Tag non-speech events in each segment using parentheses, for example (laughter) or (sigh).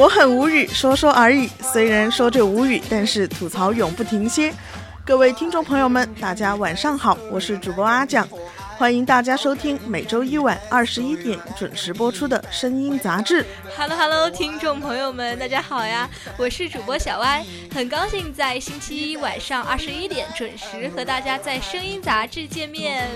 我很无语，说说而已。虽然说着无语，但是吐槽永不停歇。各位听众朋友们，大家晚上好，我是主播阿蒋，欢迎大家收听每周一晚二十一点准时播出的声音杂志。Hello Hello，听众朋友们，大家好呀，我是主播小歪，很高兴在星期一晚上二十一点准时和大家在声音杂志见面。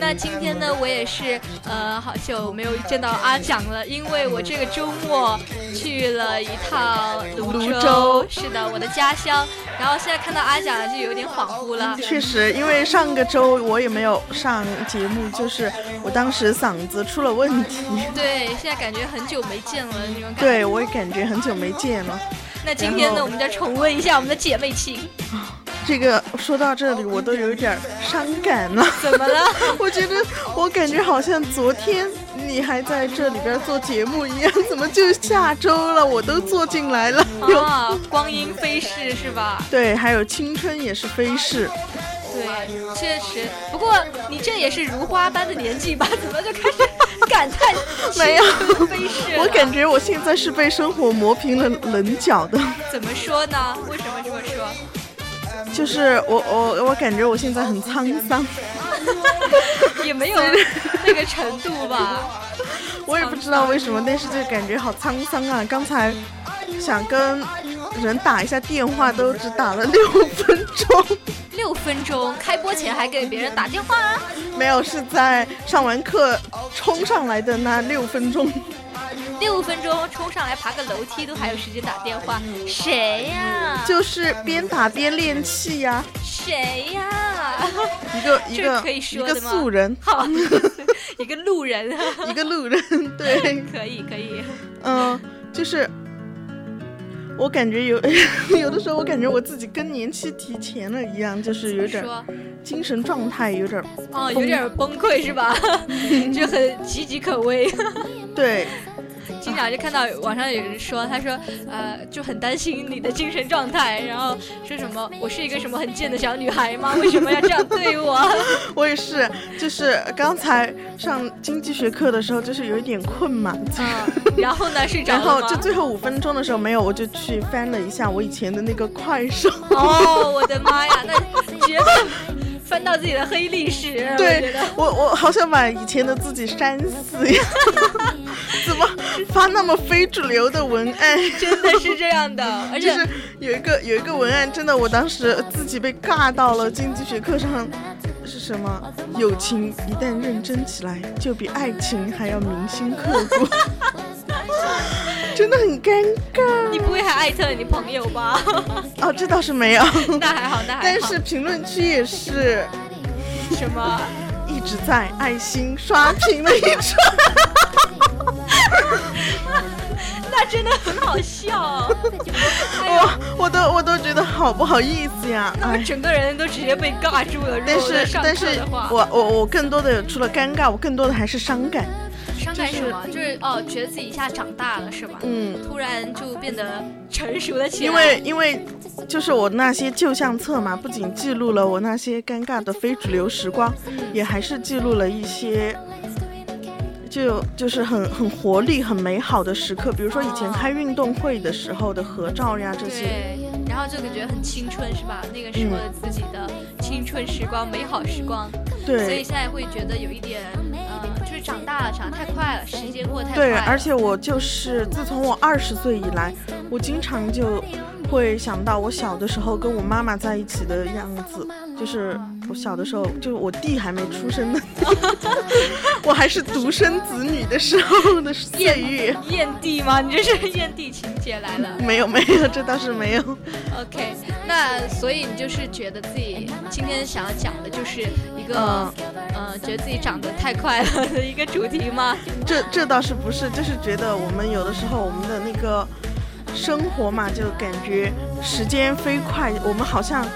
那今天呢，我也是呃好久没有见到阿蒋了，因为我这个周末去了一趟泸州，是的，我的家乡。然后现在看到阿蒋就有点恍惚了。确实，因为上个周我也没有上节目，就是我当时嗓子出了问题。对，现在感觉很久没见了，你们对我也感觉很久没见了。那今天呢，我们再重温一下我们的姐妹情。这个说到这里，我都有点伤感了。怎么了？(laughs) 我觉得我感觉好像昨天你还在这里边做节目一样，怎么就下周了？我都坐进来了。啊，光阴飞逝是吧？对，还有青春也是飞逝。对，确实。不过你这也是如花般的年纪吧？怎么就开始感叹没有飞逝？我感觉我现在是被生活磨平了棱角的。怎么说呢？为什么这么说？就是我我我感觉我现在很沧桑，(laughs) 也没有那个程度吧。(laughs) 我也不知道为什么，但是就感觉好沧桑啊！刚才想跟人打一下电话，都只打了六分钟。六分钟，开播前还给别人打电话？没有，是在上完课冲上来的那六分钟。六分钟冲上来爬个楼梯都还有时间打电话，谁呀？就是边打边练气呀。谁呀？(laughs) 一个一个可以说一个素人。(laughs) 好，(laughs) 一个路人。一个路人，对。可以可以。嗯，就是我感觉有有的时候，我感觉我自己更年期提前了一样，就是有点精神状态有点哦，有点崩溃是吧？就很岌岌可危。对。经常就看到网上有人说，他说，呃，就很担心你的精神状态，然后说什么我是一个什么很贱的小女孩吗？为什么要这样对我？(laughs) 我也是，就是刚才上经济学课的时候，就是有一点困嘛，(laughs) 然后呢睡着了，然后就最后五分钟的时候没有，我就去翻了一下我以前的那个快手。哦，我的妈呀，那绝对。翻到自己的黑历史，对我我好想把以前的自己删死呀！(laughs) 怎么发那么非主流的文案？(laughs) 真的是这样的，(laughs) 而且有一个有一个文案，真的我当时自己被尬到了。经济学课上是什么？友情一旦认真起来，就比爱情还要铭心刻骨。(laughs) 真的很尴尬。你不会还艾特你朋友吧？哦，这倒是没有。(laughs) 那还好，那还好。但是评论区也是什么？一直在爱心刷屏了一串。(laughs) 那真的很好笑。我我都我都觉得好不好意思呀。那整个人都直接被尬住了。但是但是，我我我更多的除了尴尬，我更多的还是伤感。伤感什么？就是哦，觉得自己一下长大了，是吧？嗯，突然就变得成熟了起来。因为因为就是我那些旧相册嘛，不仅记录了我那些尴尬的非主流时光，也还是记录了一些就就是很很活力、很美好的时刻，比如说以前开运动会的时候的合照呀这些。对，然后就感觉很青春，是吧？那个时候自己的青春时光、美好时光。对。所以现在会觉得有一点。长大了，长得太快了，时间过得太快。对，而且我就是自从我二十岁以来，我经常就会想到我小的时候跟我妈妈在一起的样子，就是我小的时候，就是我弟还没出生呢，(laughs) 我还是独生子女的时候的岁月。艳帝吗？你这是艳帝情节来了？没有没有，这倒是没有。OK，那所以你就是觉得自己今天想要讲的就是一个，嗯呃，觉得自己长得太快了的一个主题吗？这这倒是不是，就是觉得我们有的时候我们的那个生活嘛，就感觉时间飞快，我们好像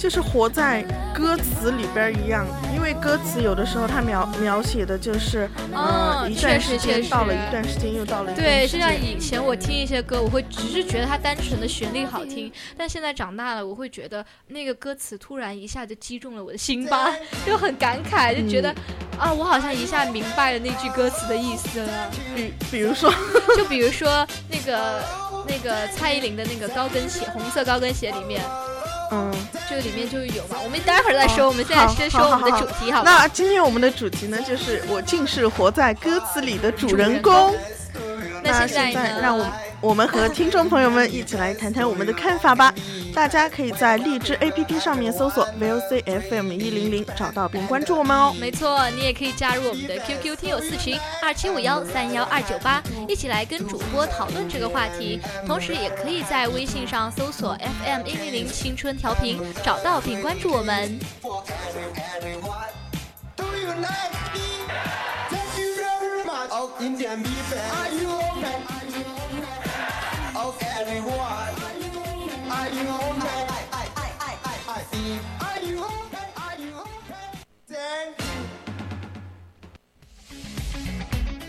就是活在歌词里边儿一样，因为歌词有的时候它描描写的就是，哦呃，一段时间到了一段时间又到了一段对，时间。就像以前我听一些歌，我会只是觉得它单纯的旋律好听，但现在长大了，我会觉得那个歌词突然一下就击中了我的心巴，就很感慨，就觉得、啊，我好像一下明白了那句歌词的意思了。比比如说，(laughs) 就比如说那个那个蔡依林的那个高跟鞋，红色高跟鞋里面，嗯，就里面就有嘛。我们待会儿再说，哦我们现在先说我们的主题，好吧？那今天我们的主题呢，就是我竟是活在歌词里的主人公。那现在？让我我们和听众朋友们一起来谈谈我们的看法吧。大家可以在荔枝 APP 上面搜索 VOC FM 一零零，找到并关注我们哦。没错，你也可以加入我们的 QQ 听友四群二七五幺三幺二九八，一起来跟主播讨论这个话题。同时，也可以在微信上搜索 FM 一零零青春调频，找到并关注我们。Are you? Of everyone.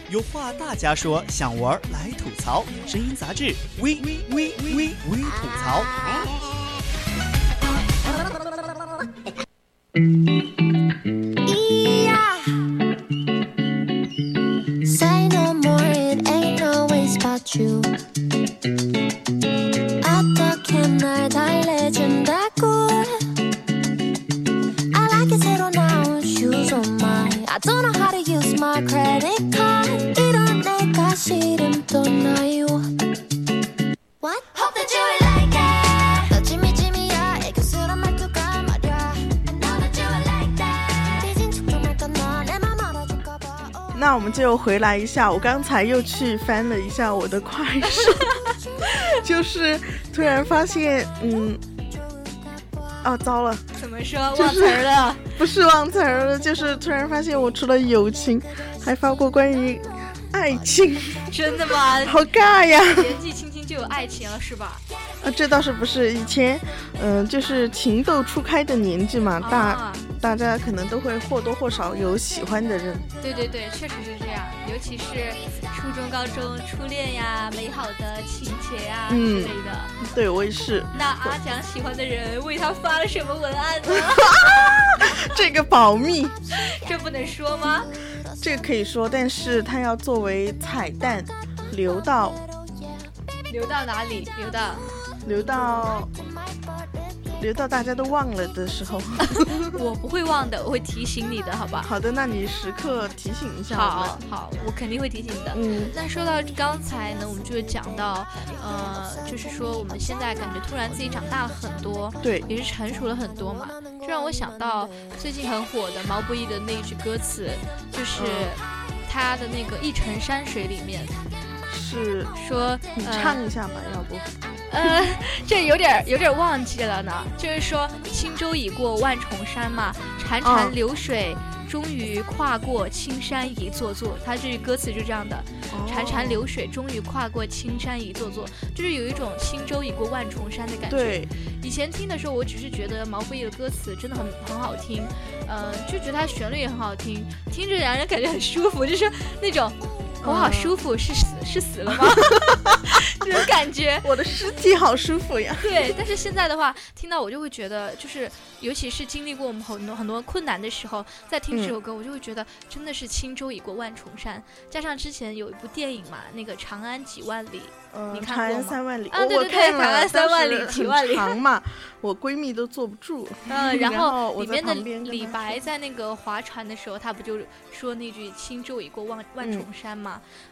有话大家说，想玩来吐槽。声音杂志，微微微微微吐槽。回来一下，我刚才又去翻了一下我的快手，(laughs) 就是突然发现，嗯，啊，糟了，怎么说？忘词儿了。(laughs) 不是忘词儿了，就是突然发现我除了友情，还发过关于爱情，(laughs) 真的吗？好尬呀！年纪轻轻就有爱情了是吧？啊，这倒是不是以前，嗯、就是情窦初开的年纪嘛，大、啊，大家可能都会或多或少有喜欢的人。对对对，确实是这样，尤其是初中、高中初恋呀、美好的情节呀、嗯之类的。对我也是，那阿蒋喜欢的人为他发了什么文案呢？(laughs) (laughs) 这个保密，这不能说吗？这个可以说，但是他要作为彩蛋留到留到哪里？留到留到留到大家都忘了的时候。(laughs) 我不会忘的，我会提醒你的，好吧？好的，那你时刻提醒一下我好。好，我肯定会提醒的。嗯，那说到刚才呢，我们就讲到，呃，就是说我们现在感觉突然自己长大了很多，对，也是成熟了很多嘛。这让我想到最近很火的毛不易的那一句歌词，就是嗯他的那个《一程山水》里面是说，你呃唱一下吧，要不？呃，这有点有点忘记了呢。就是说，轻舟已过万重山嘛，潺潺嗯流水，终于跨过青山一座座。它这句歌词就这样的，潺潺流水，终于跨过青山一座座，就是有一种轻舟已过万重山的感觉。对，以前听的时候，我只是觉得毛不易的歌词真的很很好听，呃，就觉得它旋律也很好听，听着让人感觉很舒服，就是那种我好嗯舒服，是死是死了吗？(laughs) 这种感觉。我的尸体好舒服呀。对，但是现在的话，听到我就会觉得，就是尤其是经历过我们很多很多困难的时候，在听这首歌，我就会觉得真的是轻舟已过万重山。加上之前有一部电影嘛，那个《长安几万里》，嗯，你看长过吗安三万里，啊对对对长安三万里几万里长嘛，(laughs) 我闺蜜都坐不住。嗯，然后里面的李白在那个划船的时候，他不就说那句“轻舟已过万万嗯重山”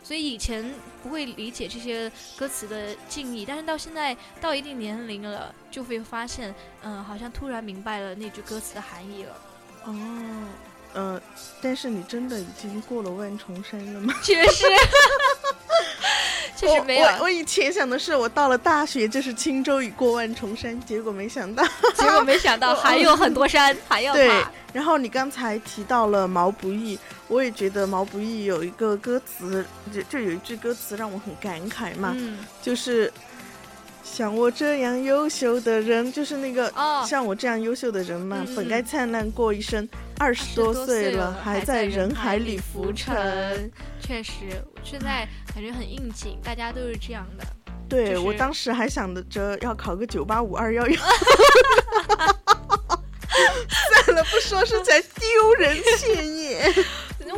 所以以前不会理解这些歌词的敬意，但是到现在到一定年龄了，就会发现，嗯、好像突然明白了那句歌词的含义了。哦，呃，但是你真的已经过了万重山了吗？(laughs) 确实，(laughs) 确实没有我。我我以前想的是，我到了大学就是轻舟已过万重山，结果没想到。结果没想到 (laughs) 还有很多山还要对爬。，然后你刚才提到了毛不易，我也觉得毛不易有一个歌词，就就有一句歌词让我很感慨嘛，嗯，就是像我这样优秀的人，就是那个、哦像我这样优秀的人嘛，本该灿烂过一生，二十多岁了还在人海里浮沉。。确实，现在感觉很应景，大家都是这样的。对、就是我当时还想着要考个九八五二幺幺。(laughs) 算了，不说是才丢人现眼。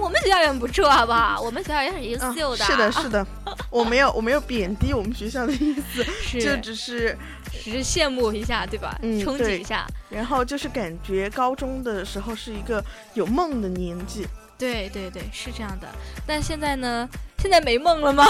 我们学校也很不错，好不好？我们学校也很优啊秀的。是的，是的，我没有，我没有贬低我们学校的意思，是，就只是，只是羡慕一下，对吧？嗯憧憬一下。然后就是感觉高中的时候是一个有梦的年纪，对对对，是这样的。但现在呢？现在没梦了吗？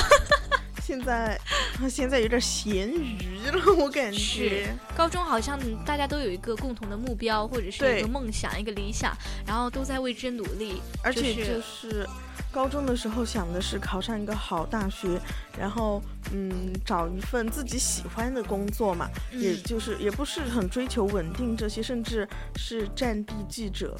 现在，啊现在有点咸鱼了，我感觉。高中好像大家都有一个共同的目标，或者是一个梦想、一个理想，然后都在为之努力。而且就是高中的时候想的是考上一个好大学，然后嗯找一份自己喜欢的工作嘛，也嗯就是也不是很追求稳定这些，甚至是战地记者，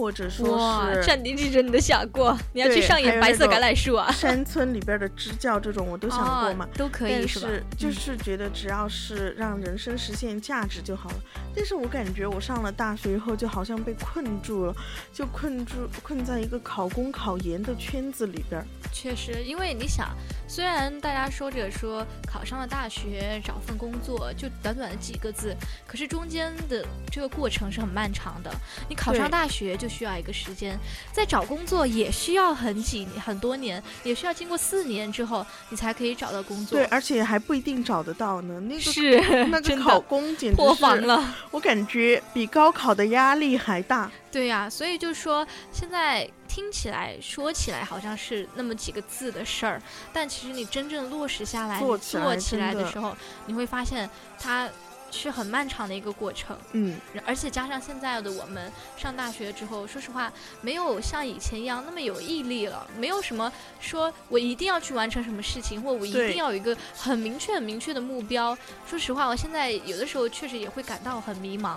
或者说，是战地记者你都想过？你要去上演白色橄榄树啊？山村里边的支教这种，我都想过嘛。哦都可以但是吧？就嗯是觉得只要是让人生实现价值就好了。但是我感觉我上了大学以后，就好像被困住了，就困住困在一个考公考研的圈子里边。确实，因为你想，虽然大家说着说考上了大学，找份工作就短短的几个字，可是中间的这个过程是很漫长的。你考上大学就需要一个时间，在找工作也需要很几、很多年，也需要经过四年之后，你才可以找到工作。对，而且还不一定找得到呢。那个是 (laughs) 那个考公简直破防是，了。我感觉比高考的压力还大。对呀、所以就说现在听起来、说起来好像是那么几个字的事儿，但其实你真正落实下来、做起来的时候，你会发现它是很漫长的一个过程。嗯，而且加上现在的我们上大学之后，说实话，没有像以前一样那么有毅力了，没有什么说我一定要去完成什么事情，或我一定要有一个很明确、很明确的目标。说实话，我现在有的时候确实也会感到很迷茫。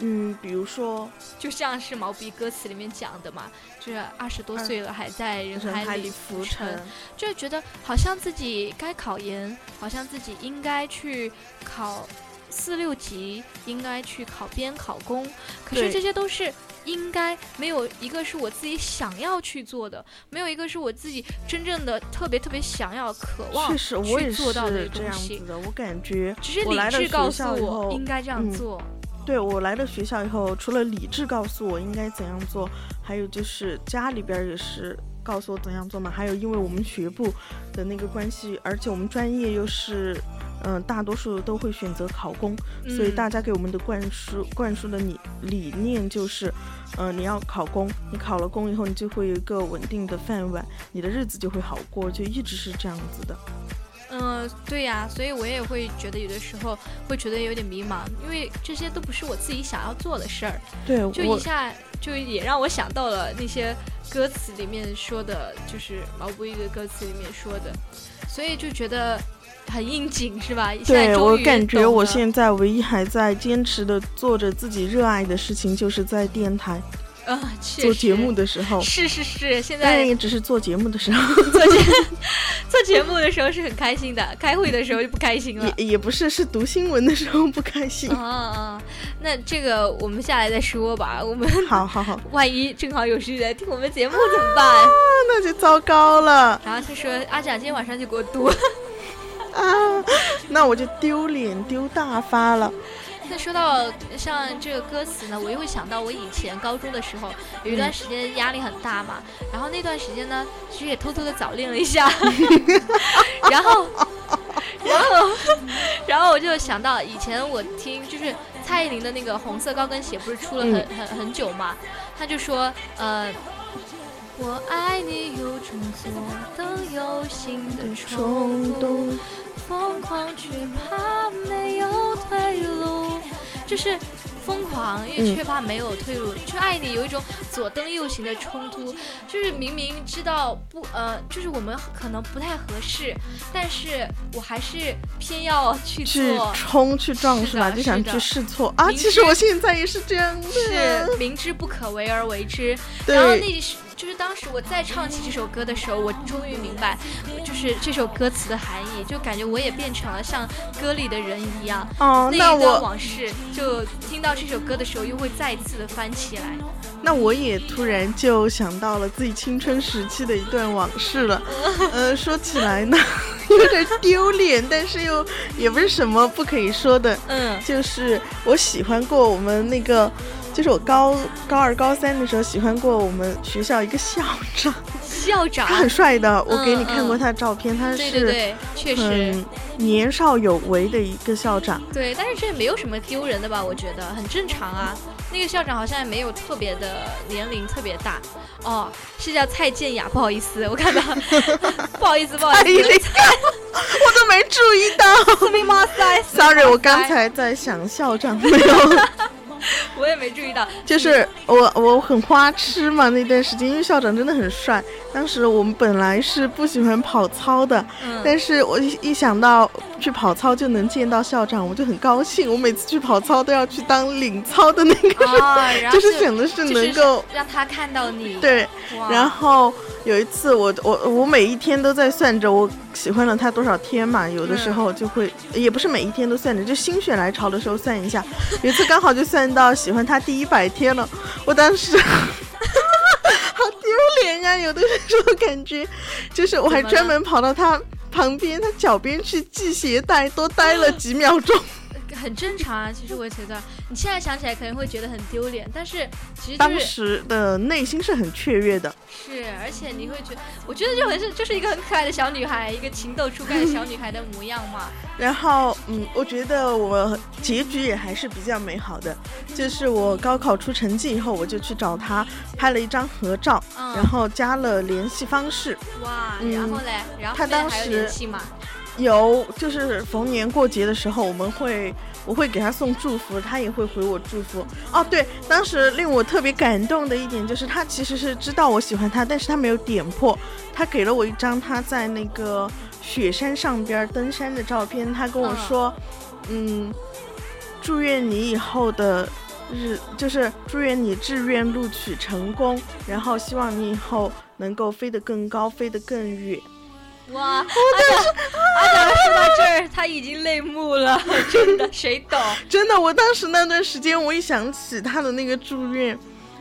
嗯，比如说就像是毛笔歌词里面讲的嘛，就是二十多岁了还在人人海海里里浮沉沉，，就觉得好像自己该考研，好像自己应该去考四六级，应该去考编考公，可是这些都是应该，没有一个是我自己想要去做的，没有一个是我自己真正的特别特别想要、渴望确实我也去做到的是这样子。的。我感觉只是理智告诉我应该这样嗯做，对我来了学校以后，除了理智告诉我应该怎样做，还有就是家里边也是告诉我怎样做嘛。还有因为我们学部的那个关系，而且我们专业又是，嗯、大多数都会选择考公，所以嗯大家给我们的灌输灌输的理理念就是，嗯、你要考公，你考了公以后，你就会有一个稳定的饭碗，你的日子就会好过，就一直是这样子的。嗯，对呀，所以我也会觉得有的时候会觉得有点迷茫，因为这些都不是我自己想要做的事儿，对就一下就也让我想到了那些歌词里面说的，就是毛不易的歌词里面说的，所以就觉得很应景，是吧？对我感觉我现在唯一还在坚持的做着自己热爱的事情，就是在电台啊，确做节目的时候，是是是，现当然在也只是做节目的时候，(laughs) 做节做节目的时候是很开心的，开会的时候就不开心了。也也不是是读新闻的时候不开心。啊啊，那这个我们下来再说吧。我们好好好，(laughs) 万一正好有谁来听我们节目怎么办？啊那就糟糕了然后他说阿展今天晚上就给我读。啊！(laughs) 那我就丢脸丢大发了。那说到像这个歌词呢，我又会想到我以前高中的时候，有一段时间压力很大嘛，然后那段时间呢，其实也偷偷的早恋了一下，(laughs) 然后，然后，然后我就想到以前我听就是蔡依林的那个《红色高跟鞋》，不是出了很、很很久嘛，他就说呃。我爱你有种左等右行的冲动，疯狂却怕没有退路，就是疯狂，因为嗯却怕没有退路。就爱你有一种左登右行的冲突，就是明明知道不呃，就是我们可能不太合适，但是我还是偏要去去做。冲去撞是是吧？就想去试错啊。其实我现在也是这样的。是明知不可为而为之，然后对，那时就是当时我再唱起这首歌的时候，我终于明白，就是这首歌词的含义，就感觉我也变成了像歌里的人一样。哦，那一段那我往事，就听到这首歌的时候，又会再次的翻起来。那我也突然就想到了自己青春时期的一段往事了。(laughs) 呃，说起来呢，(laughs) 有点丢脸，但是又也不是什么不可以说的。嗯，就是我喜欢过我们那个，就是我高高二、高三的时候喜欢过我们学校一个校长，校长他，很帅的。我给你嗯看过嗯他的照片，他是对对对，确实年少有为的一个校长。对，但是这也没有什么丢人的吧？我觉得很正常啊。那个校长好像也没有特别的年龄特别大，哦，是叫蔡健雅，不好意思，我看到，(laughs) 不好意思，不好哎意思，我都没注意到。(laughs) Sorry，我刚才在想校长没有。(laughs) 我也没注意到，就是我我很花痴嘛那段时间，因为校长真的很帅。当时我们本来是不喜欢跑操的，嗯，但是我一一想到去跑操就能见到校长，我就很高兴。我每次去跑操都要去当领操的那个就是想的是能够让他看到你，对。然后有一次我我我每一天都在算着我喜欢了他多少天嘛，有的时候就会、也不是每一天都算着，就心血来潮的时候算一下。有一次刚好就算到喜欢他第一百天了，我当时。(laughs) 好丢脸啊！有的时候感觉，就是我还专门跑到他旁边，他脚边去系鞋带，多待了 (laughs) 几秒钟。很正常啊。其实我觉得你现在想起来可能会觉得很丢脸，但是其实就当时的内心是很雀跃的。是，而且你会觉得，我觉得就很是就是一个很可爱的小女孩，一个情窦初开的小女孩的模样嘛。(laughs) 然后，嗯，我觉得我结局也还是比较美好的，就是我高考出成绩以后，我就去找他拍了一张合照，嗯然后加了联系方式。哇，嗯然后嘞，然后他当时？有，就是逢年过节的时候，我们会我会给他送祝福，他也会回我祝福。哦，对，当时令我特别感动的一点就是，他其实是知道我喜欢他，但是他没有点破，他给了我一张他在那个雪山上边登山的照片，他跟我说，嗯，祝愿你以后的。日就是祝愿你志愿录取成功，然后希望你以后能够飞得更高，飞得更远。哇，阿长，阿长说到这儿，他已经泪目了，(laughs) 真的，谁懂？真的，我当时那段时间，我一想起他的那个住院，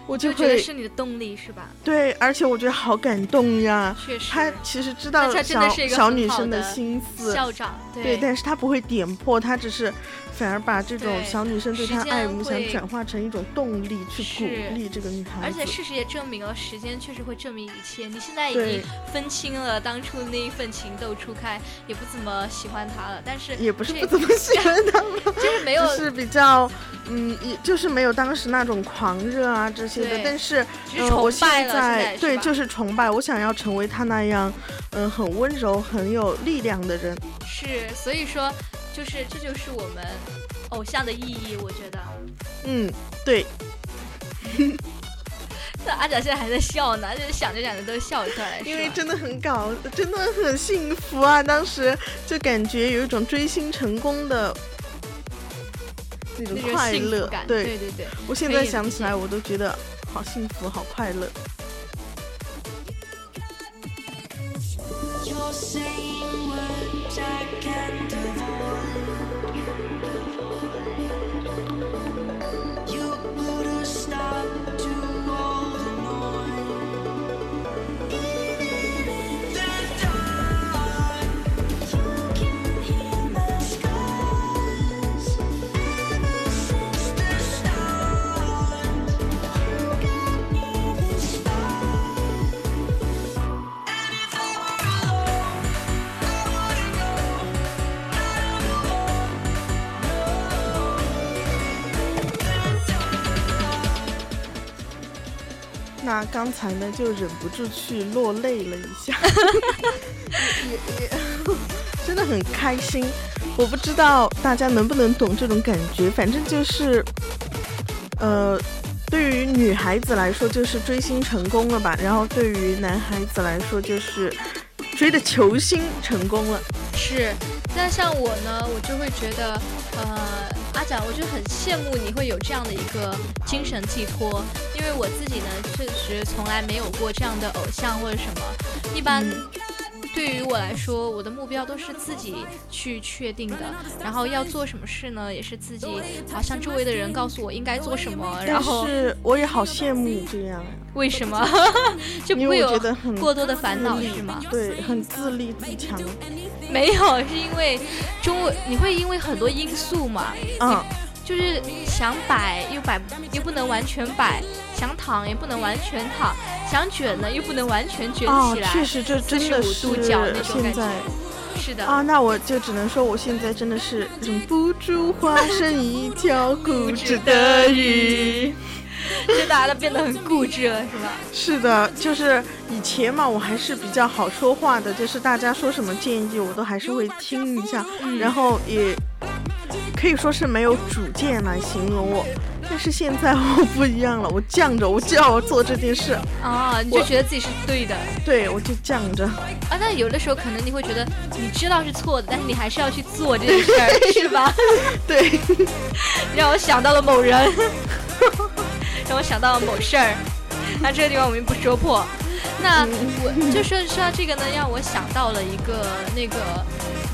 我就就觉得会是你的动力是吧？对，而且我觉得好感动呀。确实，他其实知道小是一个小女生的的心思，校长对，但是他不会点破，他只是反而把这种小女生对他爱慕想转化成一种动力，去鼓励这个女孩子。而且事实也证明了，时间确实会证明一切。你现在已经分清了当初那一份情窦初开，也不怎么喜欢他了，但是也不是不怎么喜欢他了，(laughs) 就是没有只是比较，嗯，也就是没有当时那种狂热啊这些的。但是，崇拜了，现在在对就是崇拜，我想要成为他那样，嗯，很温柔、很有力量的人。是，所以说就是这就是我们偶像的意义，我觉得。嗯，对，(laughs) 那阿蒋现在还在笑呢，就是想着想着都笑出来，因为真的很搞，真的很幸福啊！当时就感觉有一种追星成功的那种快乐感，。对对对对，我现在想起来，我都觉得好幸福，好快乐。他刚才呢就忍不住去落泪了一下，(laughs) 也也真的很开心。我不知道大家能不能懂这种感觉，反正就是，呃，对于女孩子来说就是追星成功了吧，然后对于男孩子来说就是追的球星成功了。是，那像我呢，我就会觉得，呃，阿展，我就很羡慕你会有这样的一个精神寄托，因为我自己呢，确实从来没有过这样的偶像或者什么，一般。对于我来说，我的目标都是自己去确定的，然后要做什么事呢，也是自己，好像周围的人告诉我应该做什么，(laughs) 然后是我也好羡慕你这样，为什么 (laughs) (laughs) 就不会有过多的烦恼是吗？对，很自立自强。没有，是因为中文你会因为很多因素嘛，嗯，就是想摆又摆又不能完全摆，想躺也不能完全躺，想卷呢又不能完全卷哦起，来。确实这真的45是度角那种感觉现在是的，啊，那我就只能说我现在真的是忍不住化身一条固执的鱼。就大家都变得很固执了，是吧？是的，就是以前嘛，我还是比较好说话的，就是大家说什么建议，我都还是会听一下，嗯然后也可以说是没有主见来形容我。但是现在我不一样了，我犟着，我就要做这件事，啊，你就觉得自己是对的对我就犟着。啊。但有的时候可能你会觉得你知道是错的，但是你还是要去做这件事儿，(laughs) 是吧？对，让我想到了某人，(laughs) (laughs) 让我想到了某事儿。那这个地方我们不说破。那我就说说到这个呢，让我想到了一个那个，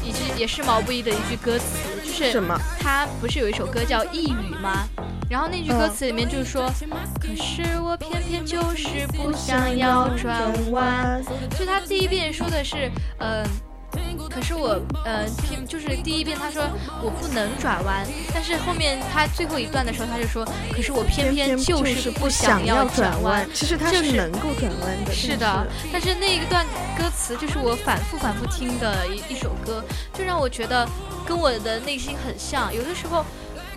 一句也是毛不易的一句歌词，就是什么？他不是有一首歌叫《一语》吗？然后那句歌词里面就是说，可是我偏偏就是不想要转弯。就他第一遍说的是，嗯、可是我，呃，偏就是第一遍他说我不能转弯，但是后面他最后一段的时候他就说，可是我偏偏就就是不想要转弯。其实他就是是能够转弯的。是的，但是那一段歌词就是我反复反复听的一一首歌，就让我觉得跟我的内心很像。有的时候，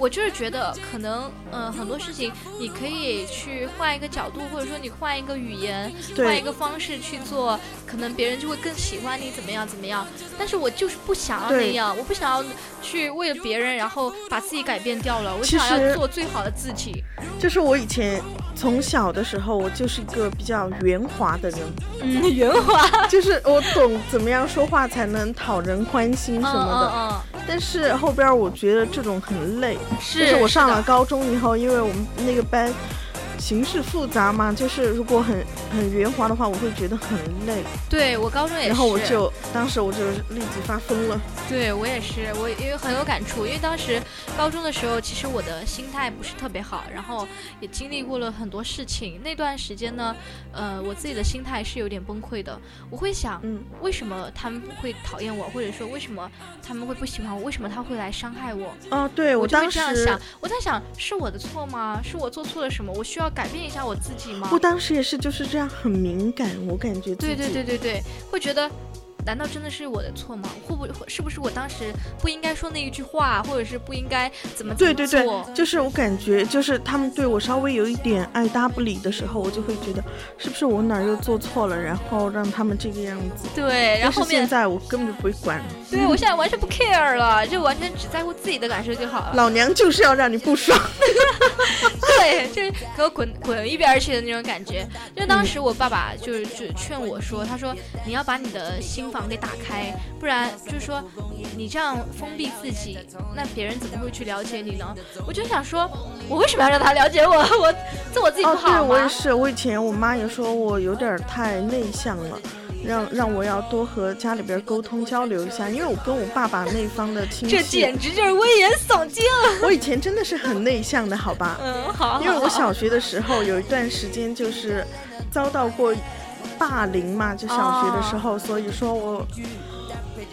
我就是觉得可能，嗯、很多事情你可以去换一个角度，或者说你换一个语言，换一个方式去做，可能别人就会更喜欢你怎么样怎么样。但是我就是不想要那样，我不想要去为了别人，然后把自己改变掉了。我想要做最好的自己。就是我以前从小的时候，我就是一个比较圆滑的人，嗯，圆滑就是我懂怎么样说话才能讨人欢心什么的。嗯嗯但是后边我觉得这种很累，是。但是是我上了高中以后，因为我们那个班形式复杂嘛，就是如果很很圆滑的话，我会觉得很累，对我高中也是，然后我就当时我就立即发疯了。对我也是，我因为很有感触，因为当时高中的时候，其实我的心态不是特别好，然后也经历过了很多事情。那段时间呢，呃，我自己的心态是有点崩溃的。我会想，嗯，为什么他们会讨厌我，或者说为什么他们会不喜欢我，为什么他会来伤害我？啊，对我当时这样想，我在想，是我的错吗？是我做错了什么？我需要改变一下我自己吗？我当时也是就是这样很敏感，我感觉对对对对对，会觉得，难道真的是我的错吗？会不会是不是我当时不应该说那一句话，或者是不应该怎么对对对？，就是我感觉，就是他们对我稍微有一点爱搭不理的时候，我就会觉得是不是我哪儿又做错了，然后让他们这个样子。对，然后现在我根本就不会管，对我现在完全不 care 了，就完全只在乎自己的感受就好了。老娘就是要让你不爽。(laughs) 对，就是给我滚滚一边儿去的那种感觉。就当时我爸爸就是就劝我说，他说你要把你的心房给打开，不然就是说你这样封闭自己，那别人怎么会去了解你呢？我就想说，我为什么要让他了解我？(laughs) 我做我自己不哦，对？我也是，我以前我妈也说我有点儿太内向了。让让我要多和家里边沟通交流一下，因为我跟我爸爸那方的亲戚，这简直就是危言耸听。我以前真的是很内向的，好吧？嗯，好，因为我小学的时候有一段时间就是遭到过霸凌嘛，就小学的时候，所以说我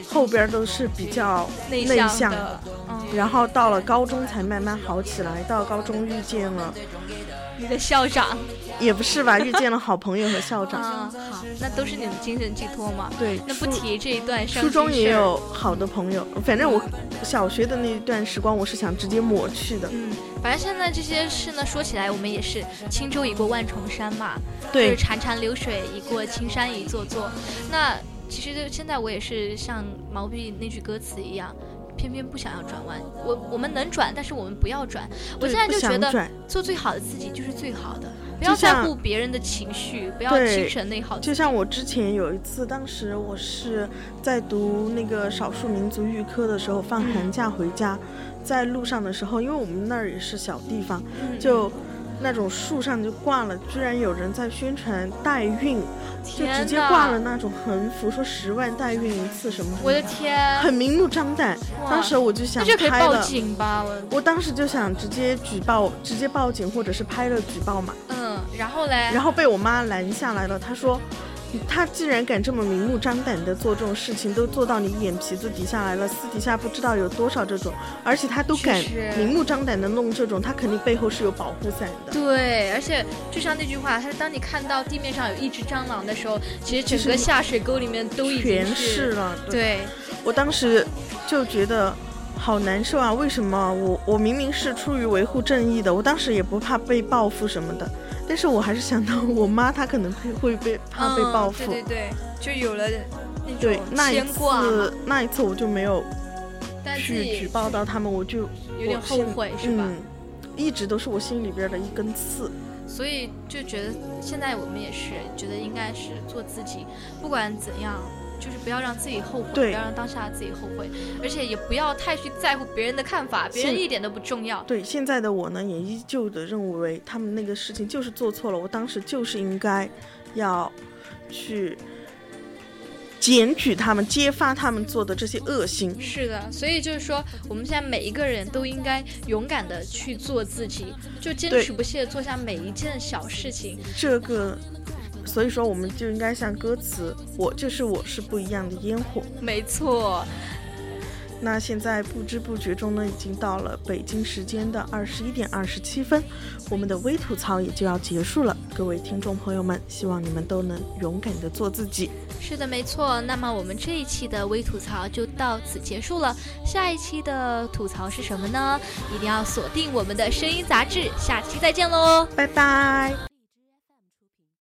后边都是比较内内向向的，嗯，然后到了高中才慢慢好起来，到高中遇见了你的校长，也不是吧，(laughs) 遇见了好朋友和校长。啊，好，那都是你的精神寄托嘛。对，那不提这一段伤初中也有好的朋友，反正我小学的那一段时光，我是想直接抹去的。嗯，反正现在这些事呢，说起来我们也是轻舟已过万重山嘛，就是对，潺潺流水已过青山一座座。那其实就现在我也是像毛笔那句歌词一样。偏偏不想要转弯，我我们能转，但是我们不要转。我现在就觉得做最好的自己就是最好的，不要在乎别人的情绪，不要对精神内耗。就像我之前有一次，当时我是在读那个少数民族预科的时候，放寒假回家，在路上的时候，因为我们那儿也是小地方，嗯就那种树上就挂了，居然有人在宣传代孕，就直接挂了那种横幅，说十万代孕一次什么什么，我的天，很明目张胆。当时我就想那就可以报拍了。警吧，我我当时就想直接举报，直接报警或者是拍了举报嘛，嗯，然后嘞，然后被我妈拦下来了。她说，他既然敢这么明目张胆的做这种事情，都做到你眼皮子底下来了，私底下不知道有多少这种，而且他都敢明目张胆的弄这种，他肯定背后是有保护伞的。对，而且就像那句话，他说当你看到地面上有一只蟑螂的时候，其实整个下水沟里面都已经是了，对，我当时就觉得好难受啊！为什么我我明明是出于维护正义的，我当时也不怕被报复什么的，但是我还是想到我妈她可能会会被怕被报复。嗯、对对对，就有了那种对那一次那一次我就没有去举报到他们，我就有点后悔是吧？嗯，一直都是我心里边的一根刺。所以就觉得现在我们也是觉得应该是做自己，不管怎样。就是不要让自己后悔，不要让当下自己后悔，而且也不要太去在乎别人的看法，别人一点都不重要。对现在的我呢，也依旧的认为他们那个事情就是做错了，我当时就是应该要去检举他们，揭发他们做的这些恶行。是的，所以就是说，我们现在每一个人都应该勇敢的去做自己，就坚持不懈的做下每一件小事情。这个，所以说我们就应该像歌词“我就是我是不一样的烟火没错，”。那现在不知不觉中呢，已经到了北京时间的二十一点二十七分，我们的微吐槽也就要结束了。各位听众朋友们，希望你们都能勇敢的做自己。是的，没错。那么我们这一期的微吐槽就到此结束了。下一期的吐槽是什么呢？一定要锁定我们的声音杂志，下期再见喽。拜拜。